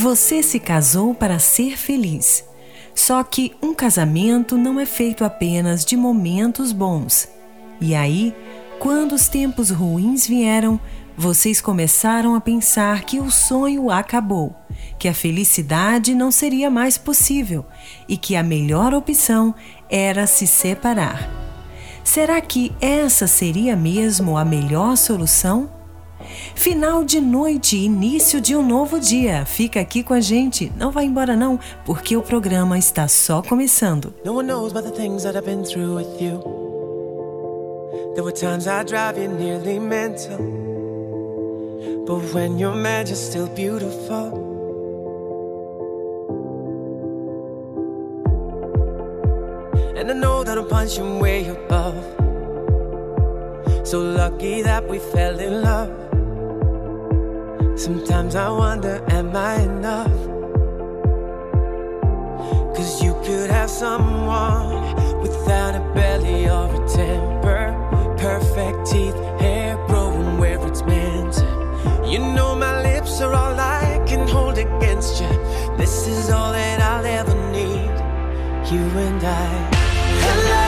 Você se casou para ser feliz. Só que um casamento não é feito apenas de momentos bons. E aí, quando os tempos ruins vieram, vocês começaram a pensar que o sonho acabou, que a felicidade não seria mais possível e que a melhor opção era se separar. Será que essa seria mesmo a melhor solução? Final de noite, início de um novo dia. Fica aqui com a gente, não vai embora não, porque o programa está só começando. No one knows about the things that I've been through with you. There were times I drive you nearly mental. But when you're mad, you're still beautiful. And I know that I'm punching way above. So lucky that we fell in love. Sometimes I wonder, am I enough? Cause you could have someone without a belly or a temper. Perfect teeth, hair growing where it's meant. You know, my lips are all I can hold against you. This is all that I'll ever need. You and I. advantage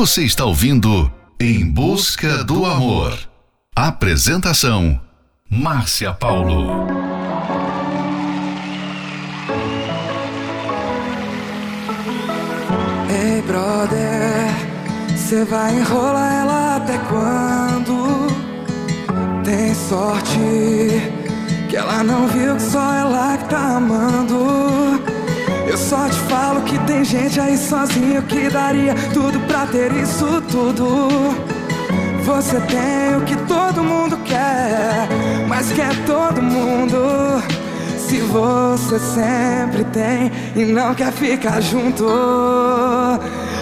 Você está ouvindo Em Busca do Amor. Apresentação: Márcia Paulo. Ei, brother, você vai enrolar ela até quando? Tem sorte que ela não viu que só ela que tá amando. Eu só te falo que tem gente aí sozinho que daria tudo pra ter isso tudo. Você tem o que todo mundo quer, mas quer todo mundo. Se você sempre tem e não quer ficar junto,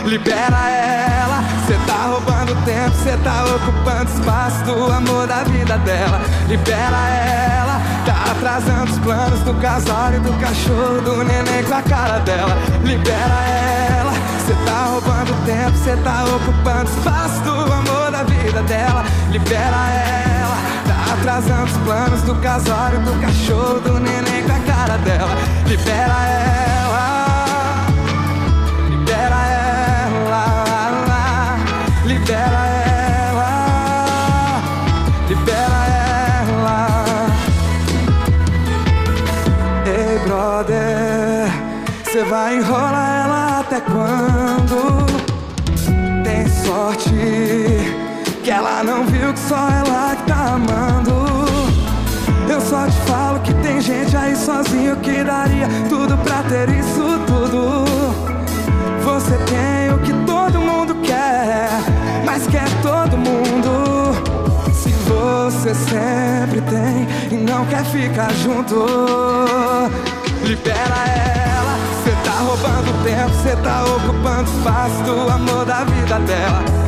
libera ela. Cê tá roubando tempo, cê tá ocupando espaço do amor da vida dela. Libera ela, tá atrasando os planos do casório, do cachorro, do neném com a cara dela. Libera ela, cê tá roubando tempo, cê tá ocupando espaço do amor da vida dela. Libera ela, tá atrasando os planos do casório, do cachorro, do neném com a cara dela. Libera ela, libera ela, libera ela, libera ela. Ei, brother, cê vai enrolar ela até quando? Ela não viu que só ela que tá amando. Eu só te falo que tem gente aí sozinho que daria tudo pra ter isso tudo. Você tem o que todo mundo quer, mas quer todo mundo. Se você sempre tem e não quer ficar junto, libera ela. Cê tá roubando tempo, cê tá ocupando espaço do amor da vida dela.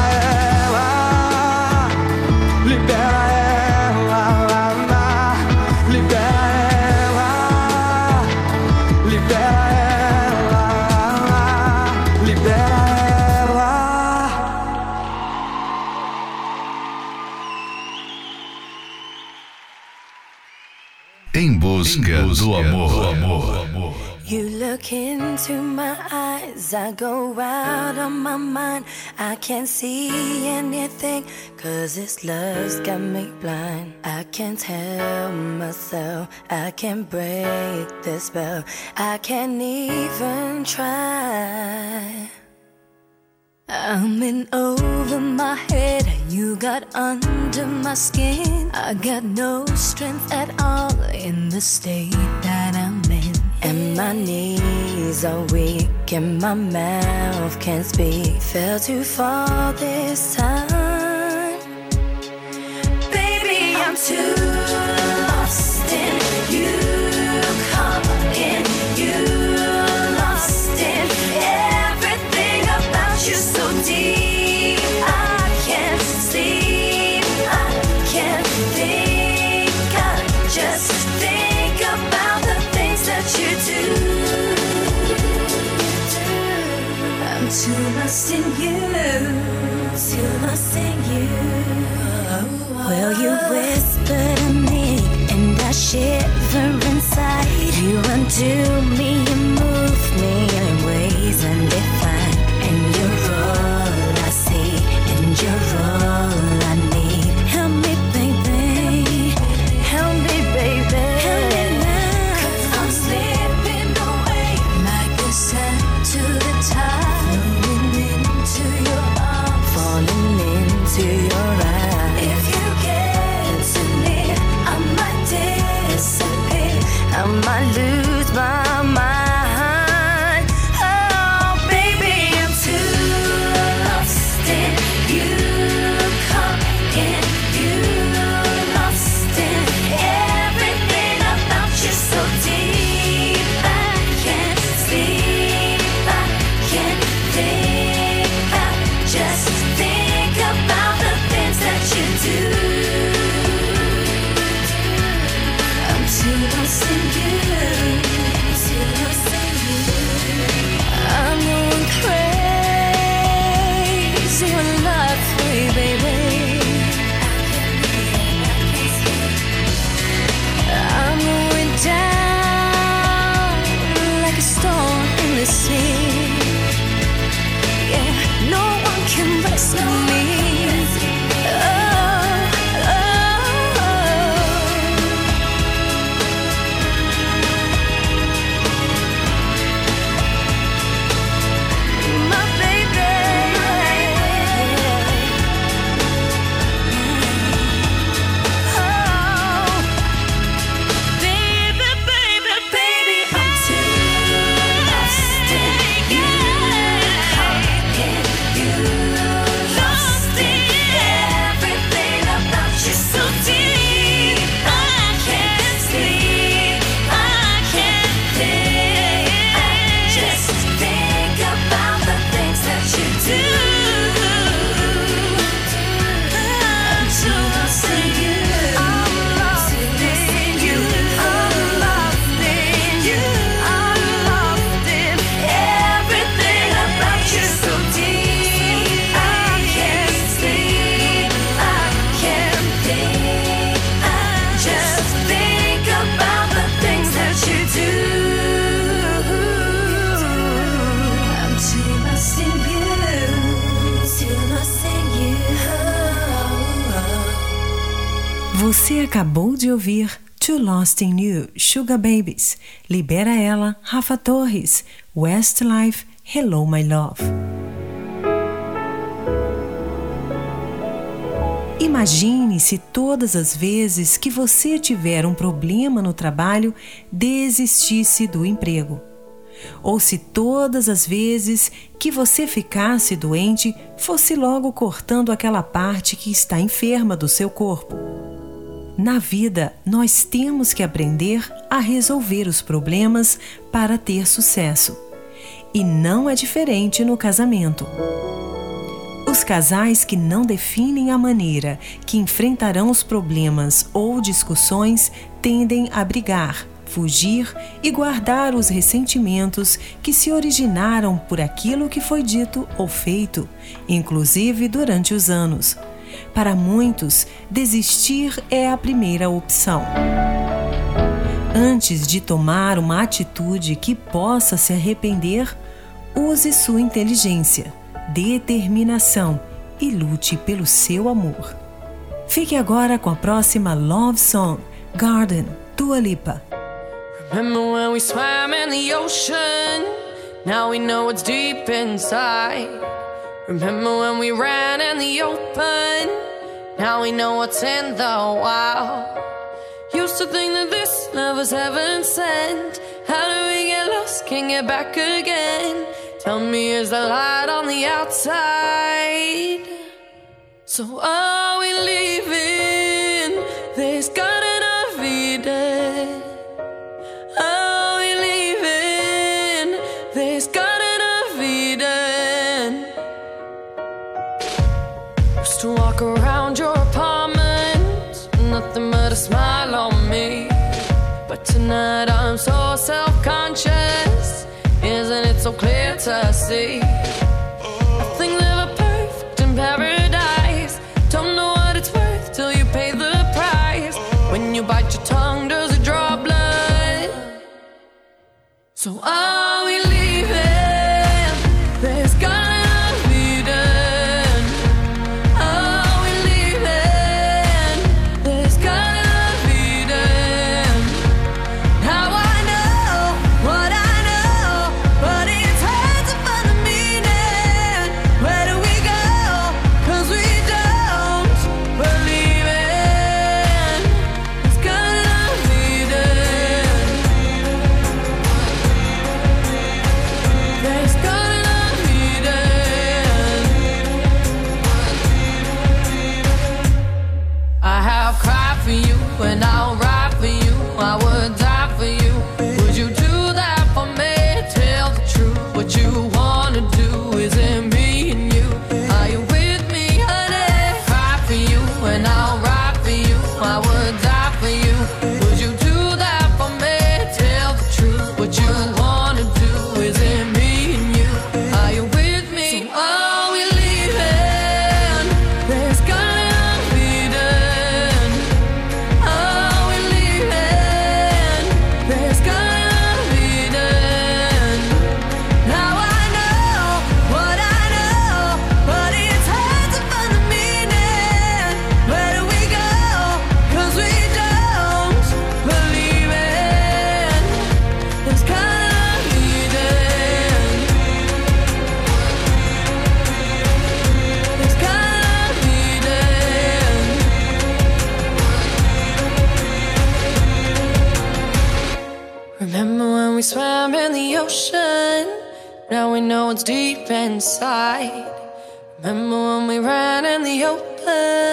Em busca do amor. You look into my eyes, I go out of my mind. I can't see anything, cause this love's got me blind. I can't help myself, I can't break the spell, I can't even try. I'm in over my head, you got under my skin. I got no strength at all in the state that I'm in. And my knees are weak, and my mouth can't speak. Fell too far this time. Baby, I'm too Lost in you, lost in you. Will you whisper to me, and I shiver inside. You undo me, you move me acabou de ouvir Too Lost in You, Sugar Babies, Libera Ela, Rafa Torres, Westlife, Hello My Love. Imagine se todas as vezes que você tiver um problema no trabalho desistisse do emprego. Ou se todas as vezes que você ficasse doente fosse logo cortando aquela parte que está enferma do seu corpo. Na vida, nós temos que aprender a resolver os problemas para ter sucesso. E não é diferente no casamento. Os casais que não definem a maneira que enfrentarão os problemas ou discussões tendem a brigar, fugir e guardar os ressentimentos que se originaram por aquilo que foi dito ou feito, inclusive durante os anos. Para muitos, desistir é a primeira opção. Antes de tomar uma atitude que possa se arrepender, use sua inteligência, determinação e lute pelo seu amor. Fique agora com a próxima Love Song, Garden, Dua Lipa. Remember when we swam in the ocean? Now we know deep inside. Remember when we ran in the open? Now we know what's in the wild. Used to think that this love was heaven sent. How do we get lost? Can't get back again. Tell me, is the light on the outside? So are we leaving Tonight I'm so self conscious. Isn't it so clear to see? Nothing's ever perfect in paradise. Don't know what it's worth till you pay the price. When you bite your tongue, does it draw blood? So are It's deep inside. Remember when we ran in the open?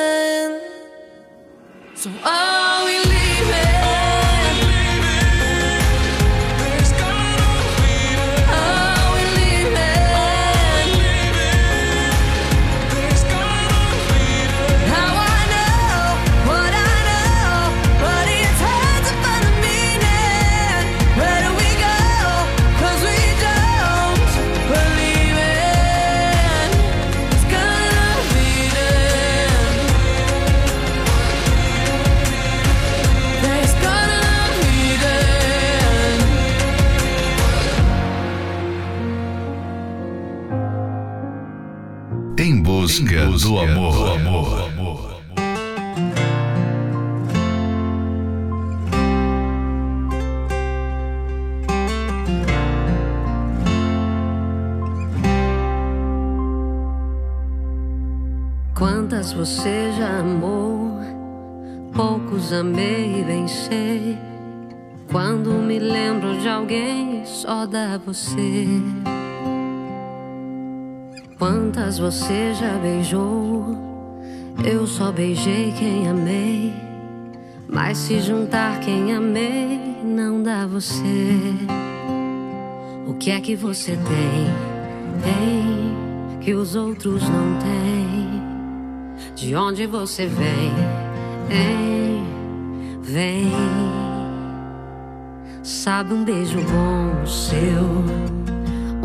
do amor. Do amor. Amor. Quantas você já amou, poucos amei e venci. Quando me lembro de alguém, só dá você. Quantas você já beijou? Eu só beijei quem amei. Mas se juntar quem amei, não dá você. O que é que você tem? Tem que os outros não têm. De onde você vem? Hein? Vem. Sabe um beijo bom seu,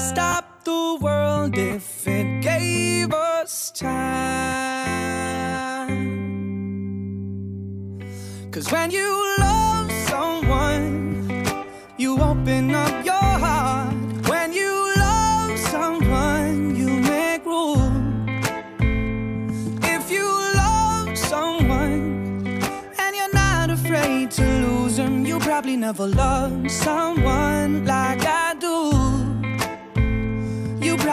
stop the world if it gave us time. Cause when you love someone, you open up your heart. When you love someone, you make room. If you love someone and you're not afraid to lose them, you probably never loved someone like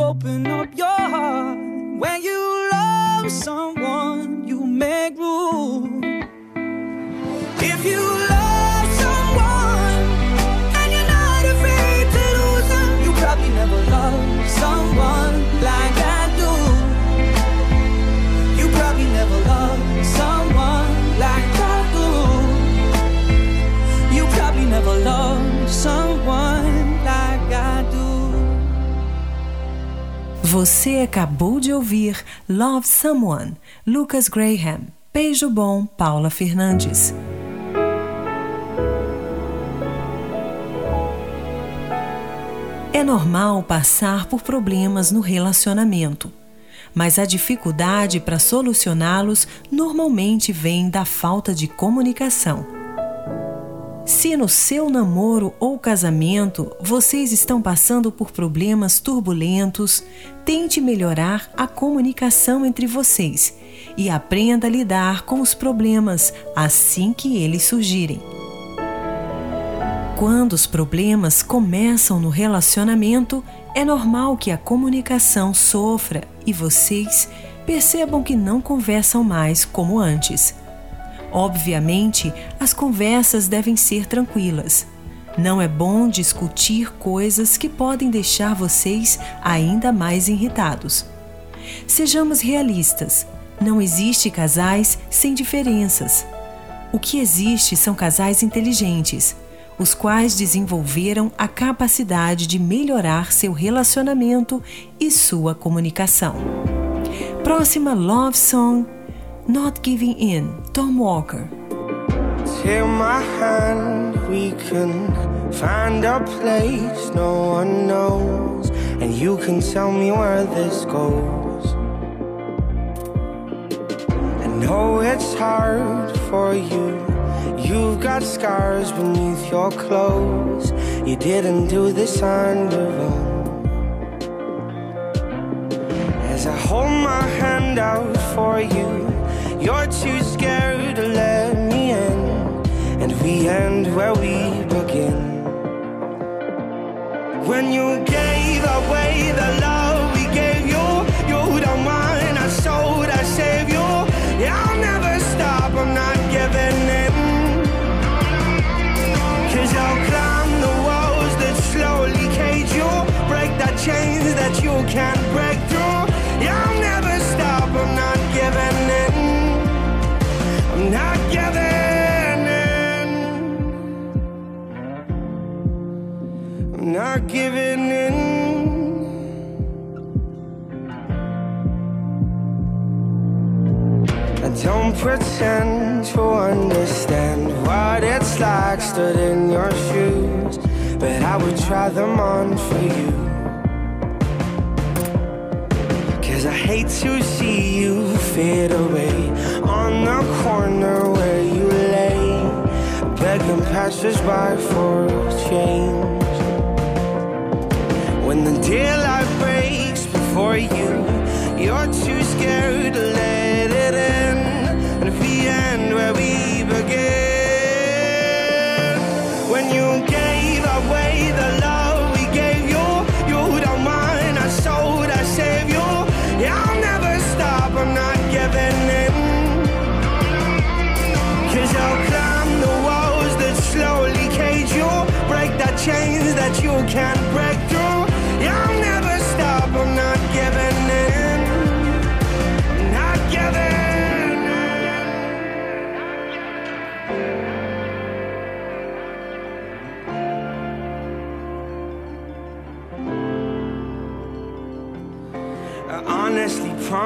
open up your heart. When you love someone, you make room. Você acabou de ouvir Love Someone, Lucas Graham. Beijo bom, Paula Fernandes. É normal passar por problemas no relacionamento, mas a dificuldade para solucioná-los normalmente vem da falta de comunicação. Se no seu namoro ou casamento vocês estão passando por problemas turbulentos, tente melhorar a comunicação entre vocês e aprenda a lidar com os problemas assim que eles surgirem. Quando os problemas começam no relacionamento, é normal que a comunicação sofra e vocês percebam que não conversam mais como antes. Obviamente, as conversas devem ser tranquilas. Não é bom discutir coisas que podem deixar vocês ainda mais irritados. Sejamos realistas. Não existe casais sem diferenças. O que existe são casais inteligentes, os quais desenvolveram a capacidade de melhorar seu relacionamento e sua comunicação. Próxima love song Not Giving In, Tom Walker. Take my hand, we can find a place no one knows, and you can tell me where this goes. I know it's hard for you. You've got scars beneath your clothes. You didn't do this on your own. As I hold my hand out for you, you're too scared to let me in. And we end where we begin. When you gave away the love we gave you, you don't mind. I sold, I saved you. Yeah, I'll never stop, I'm not giving in. Cause I'll climb the walls that slowly cage you, break the chains that you can't break not giving in. I don't pretend to understand what it's like stood in your shoes, but I would try them on for you. Cause I hate to see you fade away on the corner where you lay, begging passersby for change. When the daylight breaks before you, you're too scared to let it in. And if we end where we begin, when you gave away the love we gave you, you don't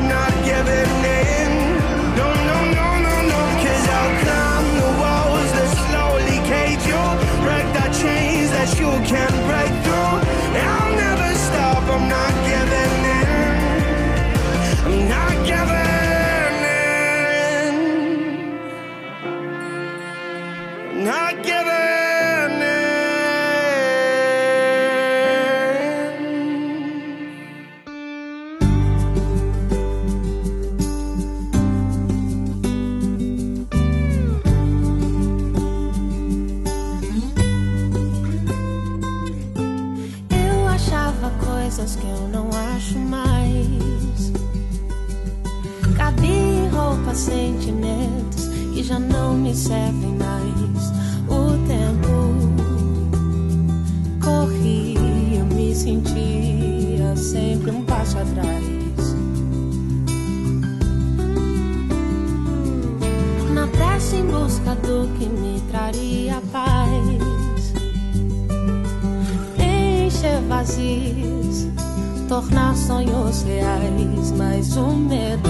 I'm not giving in. No, no, no, no, no. Cause I'll climb the walls that slowly cage you. Break the chains that you can't break já não me servem mais. O tempo corria, me sentia sempre um passo atrás. Na pressa em busca do que me traria paz encher vazios, tornar sonhos reais, mas o medo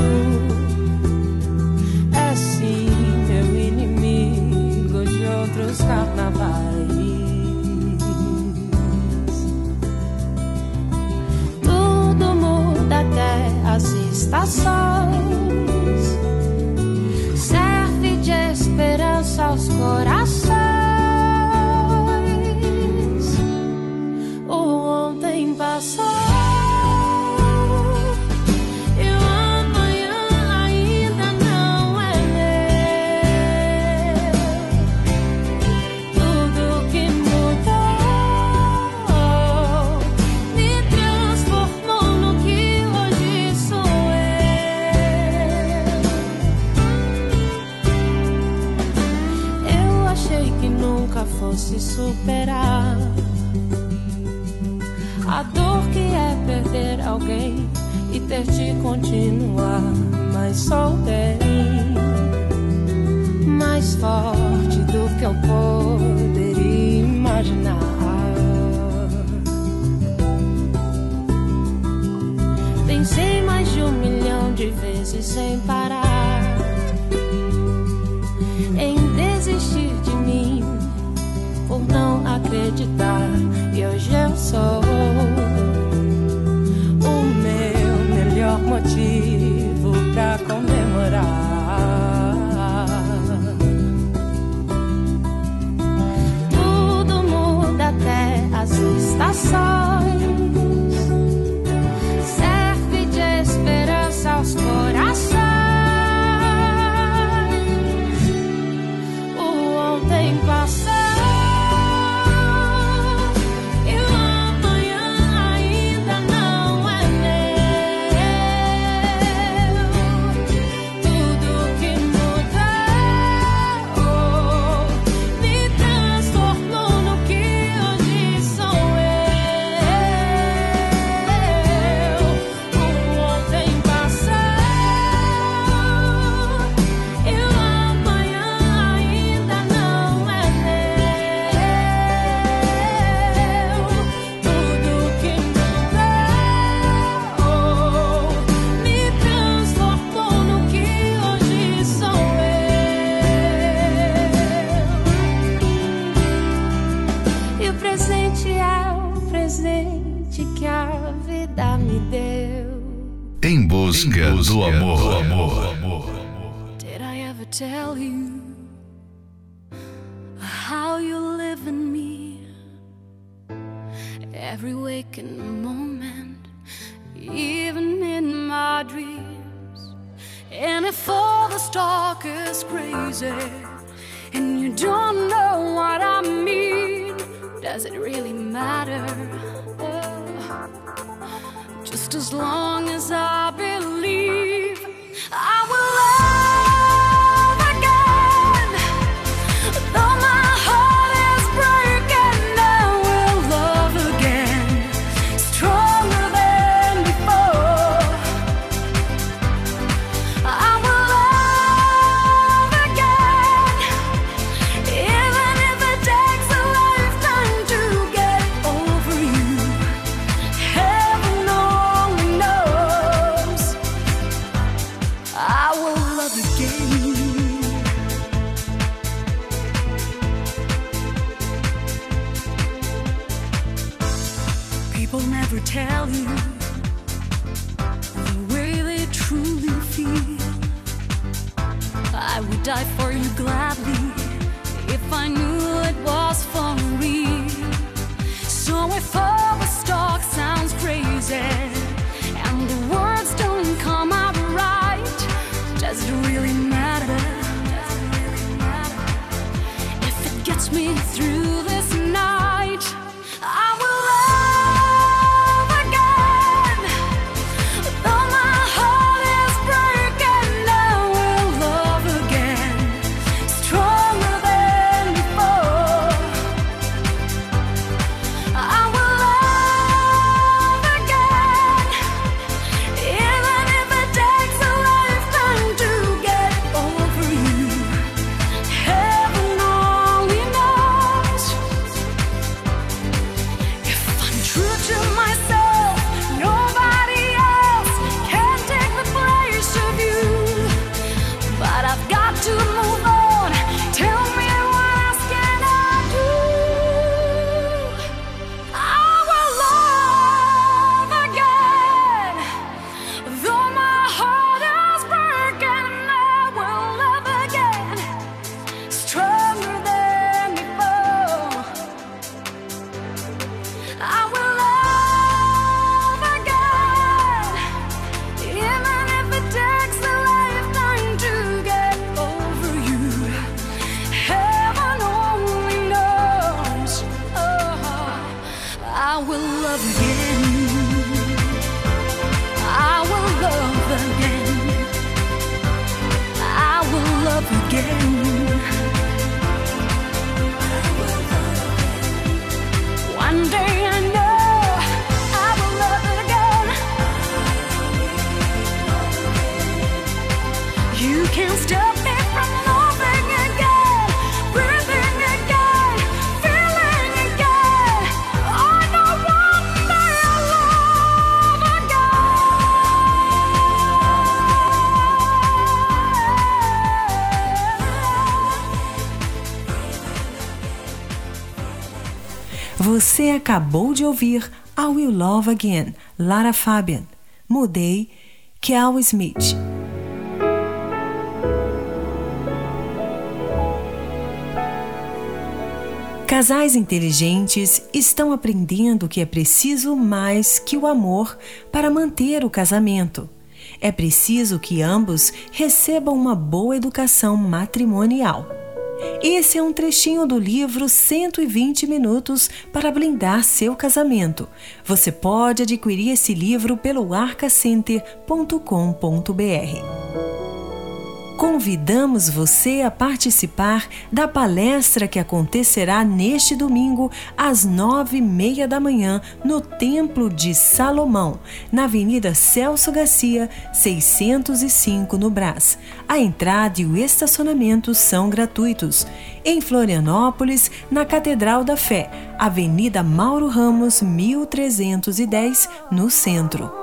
dreams. And if all this talk is crazy, and you don't know what I mean, does it really matter? Oh, just as long as I believe. acabou de ouvir I Will Love Again, Lara Fabian. Mudei, Kel Smith. Casais inteligentes estão aprendendo que é preciso mais que o amor para manter o casamento. É preciso que ambos recebam uma boa educação matrimonial. Esse é um trechinho do livro 120 Minutos para Blindar Seu Casamento. Você pode adquirir esse livro pelo arcacenter.com.br convidamos você a participar da palestra que acontecerá neste domingo às nove e meia da manhã no Templo de Salomão, na Avenida Celso Garcia, 605 no Brás. A entrada e o estacionamento são gratuitos. Em Florianópolis, na Catedral da Fé, Avenida Mauro Ramos, 1310, no centro.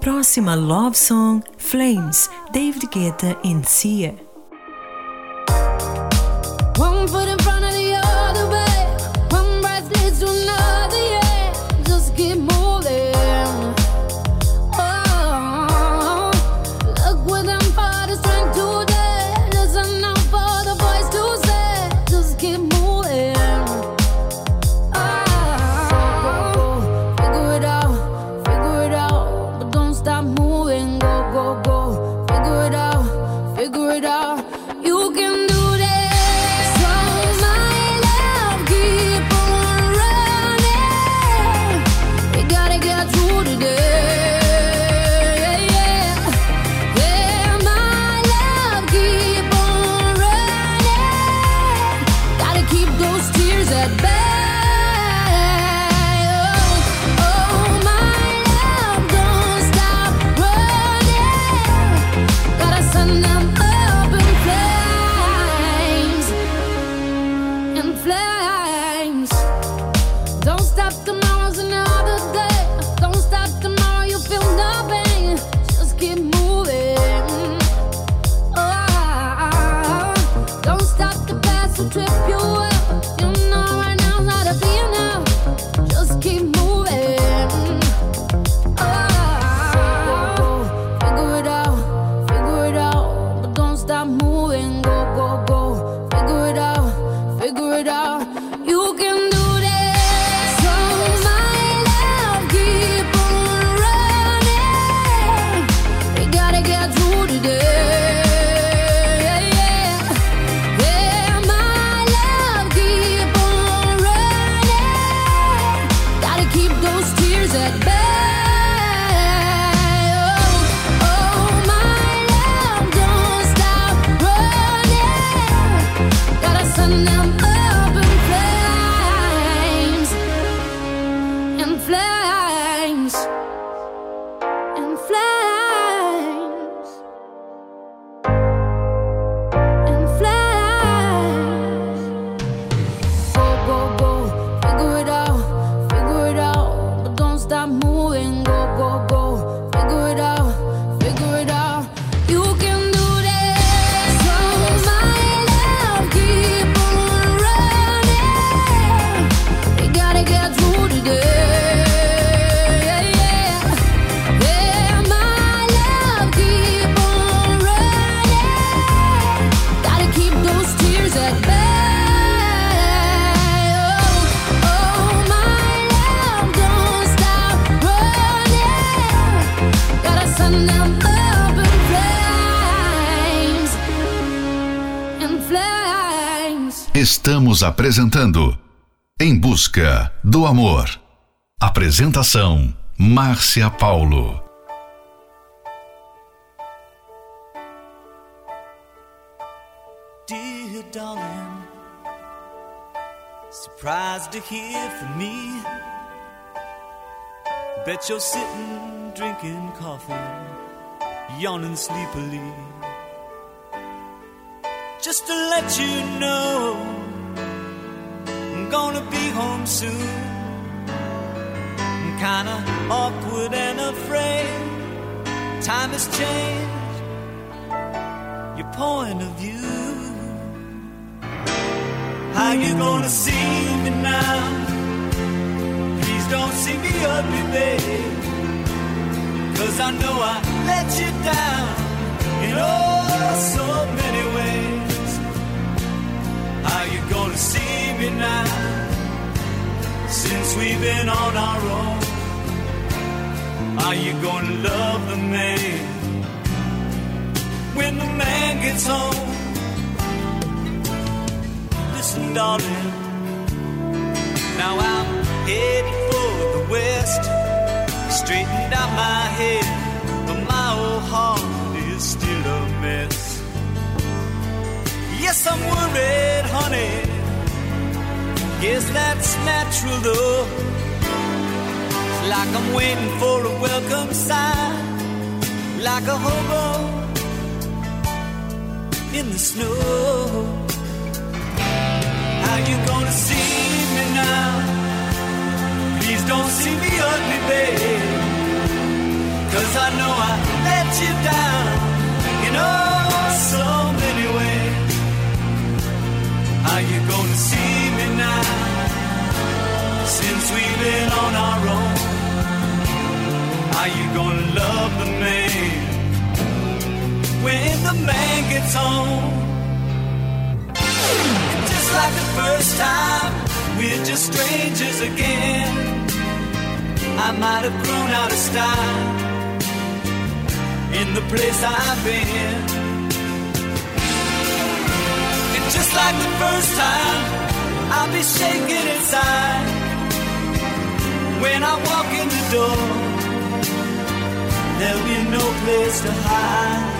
Próxima love song, Flames, David Guetta e Sia. Estamos apresentando Em Busca do Amor. Apresentação: Márcia Paulo. Dear darling, surprised to hear from me. Bet you're sitting drinking coffee, yawning sleepily. Just to let you know, I'm gonna be home soon. I'm kinda awkward and afraid. Time has changed your point of view. How you gonna see me now? Please don't see me ugly, babe. Cause I know I let you down in oh so many ways. How you gonna see me now? Since we've been on our own. Are you gonna love the man when the man gets home? Listen, darling. Now I'm headed for the west. Straightened out my head, Yes, I'm worried, honey. Guess that's natural though. It's like I'm waiting for a welcome sign, like a hobo in the snow. How you gonna see when the man gets home? Just like the first time, we're just strangers again. I might have grown out of style in the place I've been. And just like the first time, I'll be shaking inside when I walk in the door. There'll be no place to hide.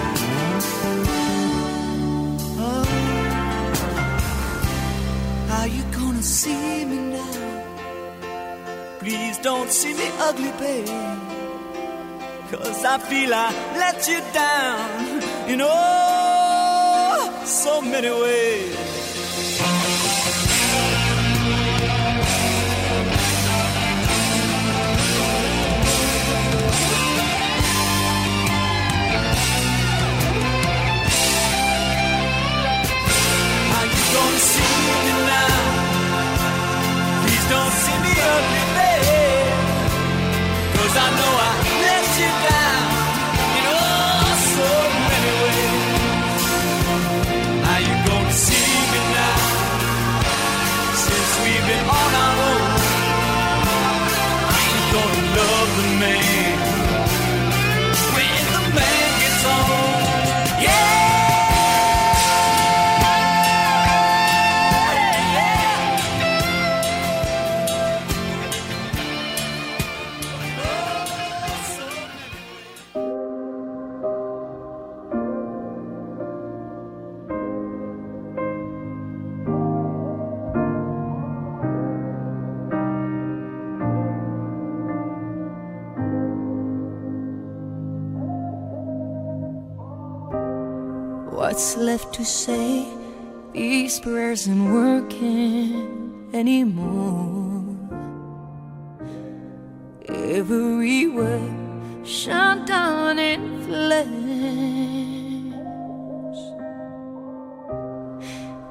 Gonna see me now? Please don't see me ugly, babe. Cause I feel I let you down in oh so many ways. Cause I know I to say? These prayers aren't working anymore. Every word shut down in flames.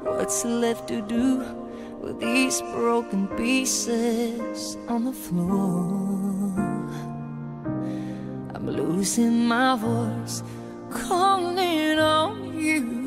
What's left to do with these broken pieces on the floor? I'm losing my voice, calling on you.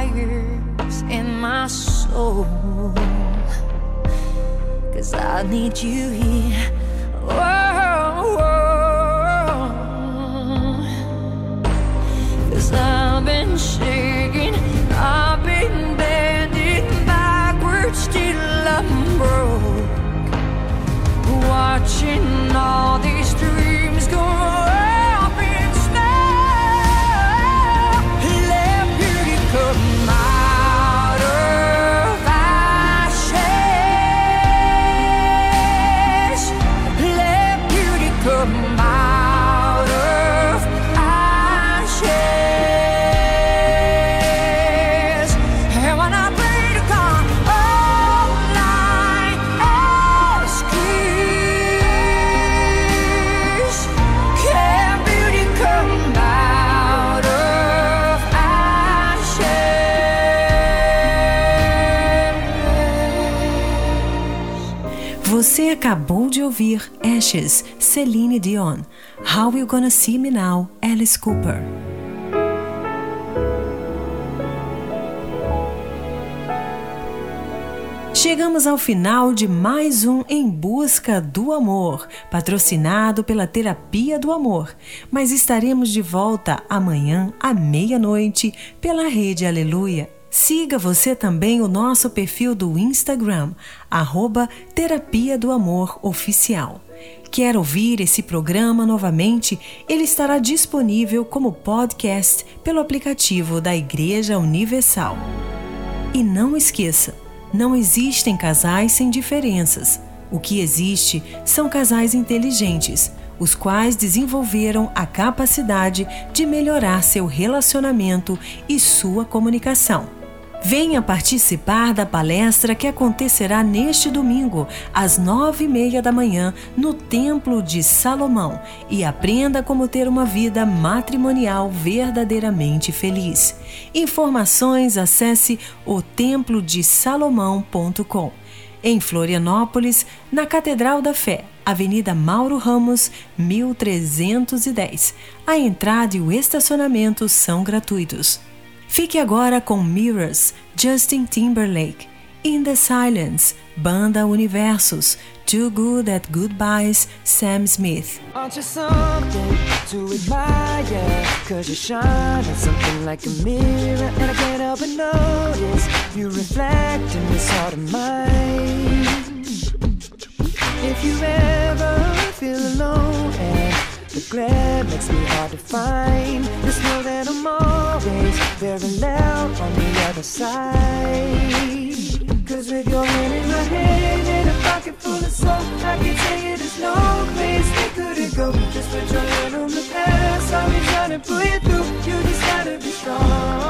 Fires in my soul? Cause I need you here. Acabou de ouvir Ashes, Celine Dion. How You Gonna See Me Now, Alice Cooper. Chegamos ao final de mais um Em Busca do Amor, patrocinado pela Terapia do Amor. Mas estaremos de volta amanhã à meia-noite pela Rede Aleluia. Siga você também o nosso perfil do Instagram, arroba Terapia do Amor Oficial. Quer ouvir esse programa novamente? Ele estará disponível como podcast pelo aplicativo da Igreja Universal. E não esqueça, não existem casais sem diferenças. O que existe são casais inteligentes, os quais desenvolveram a capacidade de melhorar seu relacionamento e sua comunicação. Venha participar da palestra que acontecerá neste domingo, às nove e meia da manhã, no Templo de Salomão e aprenda como ter uma vida matrimonial verdadeiramente feliz. Informações acesse o templodesalomão.com. Em Florianópolis, na Catedral da Fé, Avenida Mauro Ramos, 1310. A entrada e o estacionamento são gratuitos. Fique agora com Mirrors, Justin Timberlake, In the Silence, Banda Universos, Too Good at Goodbyes, Sam Smith. Aren't you something to admire? Cause you shine at something like a mirror And I can't help but notice You reflect in this heart of mine If you ever feel alone the glare makes me hard to find. Just know that I'm always very loud on the other side. Cause with your hand in my hand and a pocket full of soul I can tell you there's no place we couldn't go. Just put your hand on the past. I'll be trying to pull you through. You just gotta be strong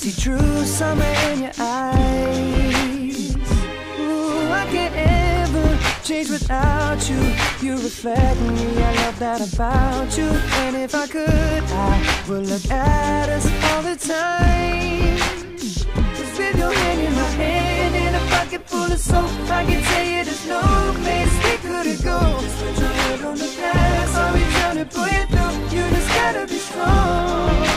see true summer in your eyes. Ooh, I can't ever change without you. You reflect me, I love that about you. And if I could, I would look at us all the time. Cause with your hand in my hand and a pocket full of soap, I can tell you there's no place we could go. Just put your head on the past, I'll be trying to pull you through. You just gotta be strong.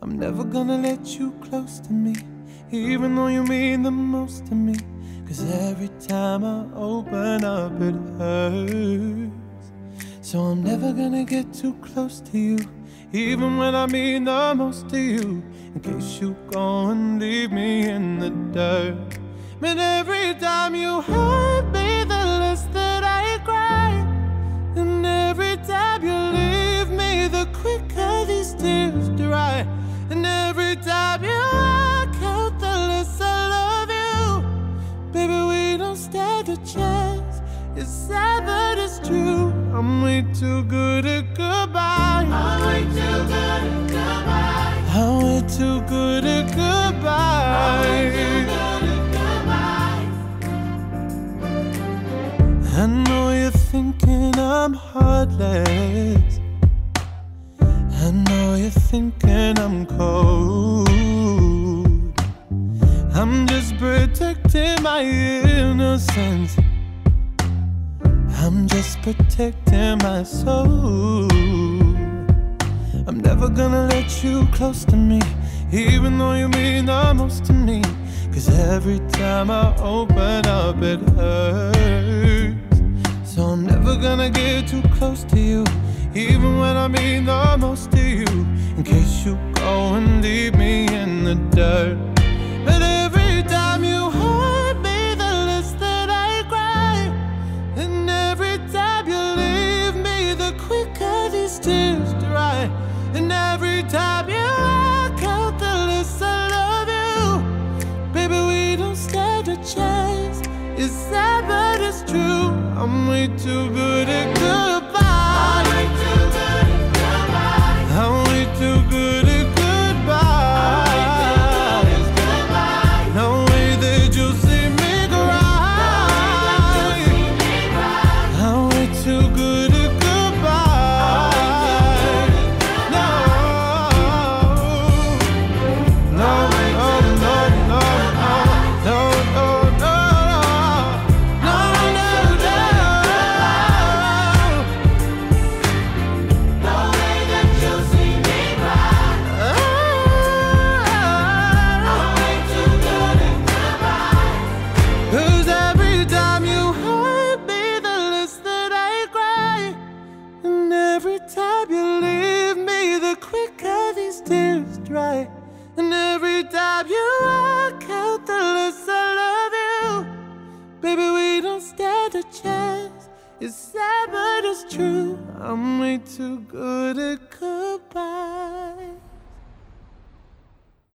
I'm never gonna let you close to me, even though you mean the most to me. Cause every time I open up, it hurts. So I'm never gonna get too close to you, even when I mean the most to you. In case you go and leave me in the dirt. But every time you hurt me, the less that I cry. And every time you leave me, the quicker these tears dry. And every time you walk out, the less I love you. Baby, we don't stand a chance. It's sad, but it's true. I'm way too good at goodbye. I'm way too good at goodbye. I'm way too good at goodbye. I know you're thinking I'm heartless. I know you're thinking I'm cold. I'm just protecting my innocence. I'm just protecting my soul. I'm never gonna let you close to me, even though you mean the most to me. Cause every time I open up, it hurts. So I'm never gonna get too close to you, even when I mean the most to you. In case you go and leave me in the dirt. But every time you hurt me, the less that I cry. And every time you leave me, the quicker these tears dry. And every time you walk out, the less I love you. Baby, we don't stand a chance. It's sad, but it's true. I'm way too good at goodbye.